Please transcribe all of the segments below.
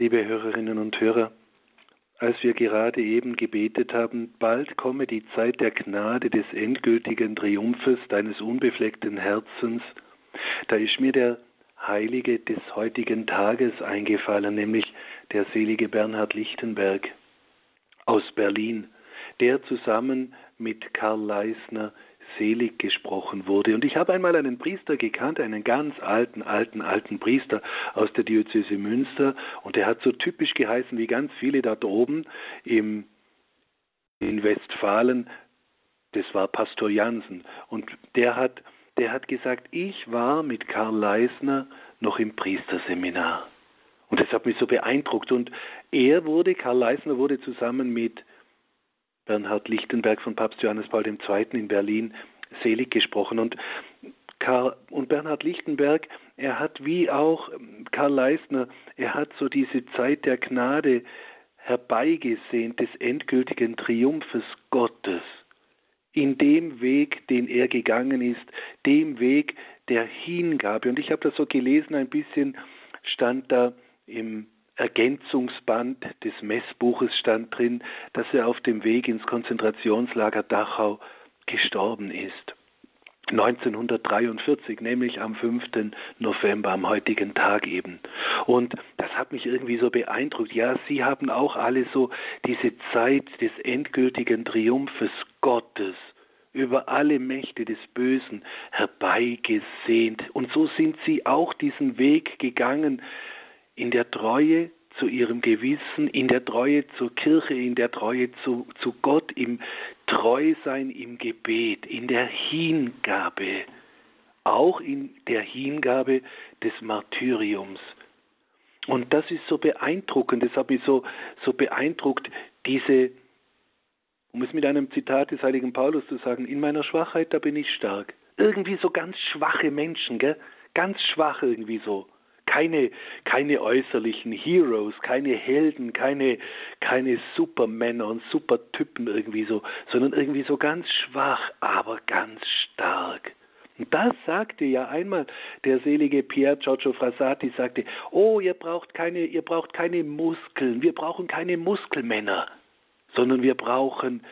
Liebe Hörerinnen und Hörer, als wir gerade eben gebetet haben, bald komme die Zeit der Gnade des endgültigen Triumphes deines unbefleckten Herzens, da ist mir der Heilige des heutigen Tages eingefallen, nämlich der selige Bernhard Lichtenberg aus Berlin, der zusammen mit Karl Leisner selig gesprochen wurde. Und ich habe einmal einen Priester gekannt, einen ganz alten, alten, alten Priester aus der Diözese Münster, und der hat so typisch geheißen wie ganz viele da oben im, in Westfalen, das war Pastor Jansen. Und der hat, der hat gesagt, ich war mit Karl Leisner noch im Priesterseminar. Und das hat mich so beeindruckt. Und er wurde, Karl Leisner wurde zusammen mit Bernhard Lichtenberg von Papst Johannes Paul II. in Berlin selig gesprochen. Und, Karl, und Bernhard Lichtenberg, er hat wie auch Karl Leisner, er hat so diese Zeit der Gnade herbeigesehnt des endgültigen Triumphes Gottes in dem Weg, den er gegangen ist, dem Weg der Hingabe. Und ich habe das so gelesen, ein bisschen stand da im Ergänzungsband des Messbuches stand drin, dass er auf dem Weg ins Konzentrationslager Dachau gestorben ist. 1943, nämlich am 5. November, am heutigen Tag eben. Und das hat mich irgendwie so beeindruckt. Ja, Sie haben auch alle so diese Zeit des endgültigen Triumphes Gottes über alle Mächte des Bösen herbeigesehnt. Und so sind Sie auch diesen Weg gegangen in der Treue zu ihrem Gewissen, in der Treue zur Kirche, in der Treue zu, zu Gott, im Treusein im Gebet, in der Hingabe, auch in der Hingabe des Martyriums. Und das ist so beeindruckend, das hat mich so, so beeindruckt, diese, um es mit einem Zitat des heiligen Paulus zu sagen, in meiner Schwachheit, da bin ich stark. Irgendwie so ganz schwache Menschen, gell? ganz schwach irgendwie so keine, keine äußerlichen Heroes, keine Helden, keine, keine Supermänner und Supertypen irgendwie so, sondern irgendwie so ganz schwach, aber ganz stark. Und das sagte ja einmal der selige Pier Giorgio Frassati, sagte, oh, ihr braucht keine, ihr braucht keine Muskeln, wir brauchen keine Muskelmänner, sondern wir brauchen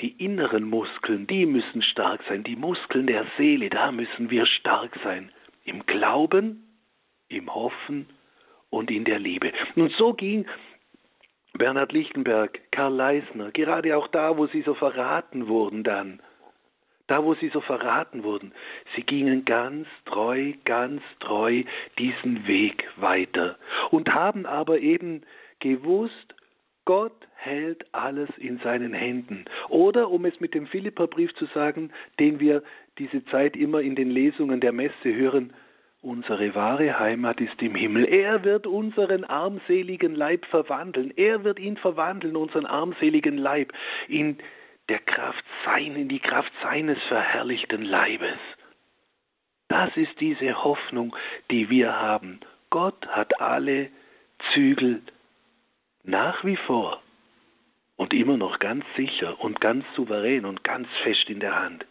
die inneren Muskeln, die müssen stark sein, die Muskeln der Seele, da müssen wir stark sein. Im Glauben, im Hoffen und in der Liebe. Und so ging Bernhard Lichtenberg, Karl Leisner, gerade auch da, wo sie so verraten wurden dann, da, wo sie so verraten wurden, sie gingen ganz treu, ganz treu diesen Weg weiter und haben aber eben gewusst, Gott hält alles in seinen Händen. Oder, um es mit dem Philipperbrief zu sagen, den wir diese Zeit immer in den Lesungen der Messe hören, Unsere wahre Heimat ist im Himmel. Er wird unseren armseligen Leib verwandeln. Er wird ihn verwandeln, unseren armseligen Leib, in der Kraft sein, in die Kraft seines verherrlichten Leibes. Das ist diese Hoffnung, die wir haben. Gott hat alle Zügel nach wie vor und immer noch ganz sicher und ganz souverän und ganz fest in der Hand.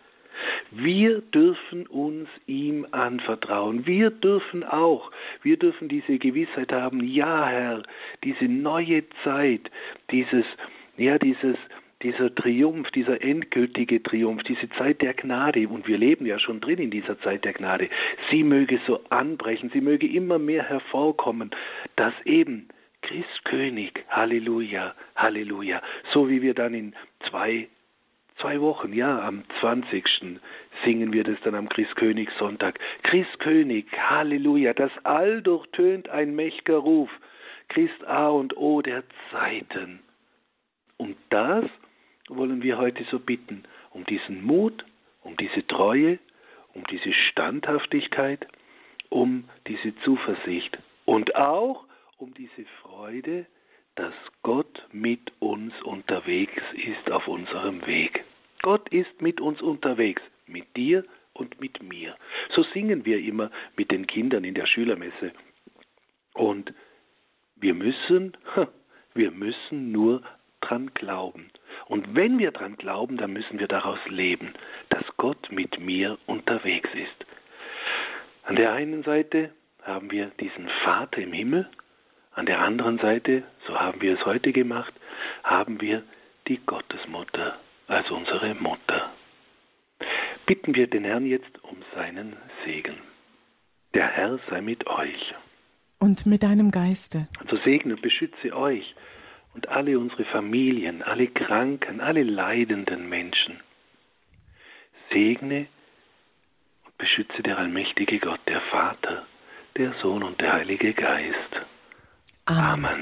Wir dürfen uns ihm anvertrauen. Wir dürfen auch, wir dürfen diese Gewissheit haben, ja Herr, diese neue Zeit, dieses, ja, dieses, dieser Triumph, dieser endgültige Triumph, diese Zeit der Gnade, und wir leben ja schon drin in dieser Zeit der Gnade, sie möge so anbrechen, sie möge immer mehr hervorkommen, dass eben Christkönig, Halleluja, Halleluja, so wie wir dann in zwei zwei Wochen, ja, am 20. singen wir das dann am Christkönigssonntag. Christkönig, Halleluja, das All durchtönt ein mächtiger Ruf. Christ A und O der Zeiten. Und das wollen wir heute so bitten, um diesen Mut, um diese Treue, um diese Standhaftigkeit, um diese Zuversicht und auch um diese Freude, dass Gott mit uns unterwegs ist auf unserem Weg. Gott ist mit uns unterwegs, mit dir und mit mir. So singen wir immer mit den Kindern in der Schülermesse. Und wir müssen, wir müssen nur dran glauben. Und wenn wir dran glauben, dann müssen wir daraus leben, dass Gott mit mir unterwegs ist. An der einen Seite haben wir diesen Vater im Himmel, An der anderen Seite, so haben wir es heute gemacht, haben wir die Gottesmutter als unsere Mutter. Bitten wir den Herrn jetzt um seinen Segen. Der Herr sei mit euch. Und mit deinem Geiste. So segne und beschütze euch und alle unsere Familien, alle Kranken, alle leidenden Menschen. Segne und beschütze der allmächtige Gott, der Vater, der Sohn und der Heilige Geist. Amen.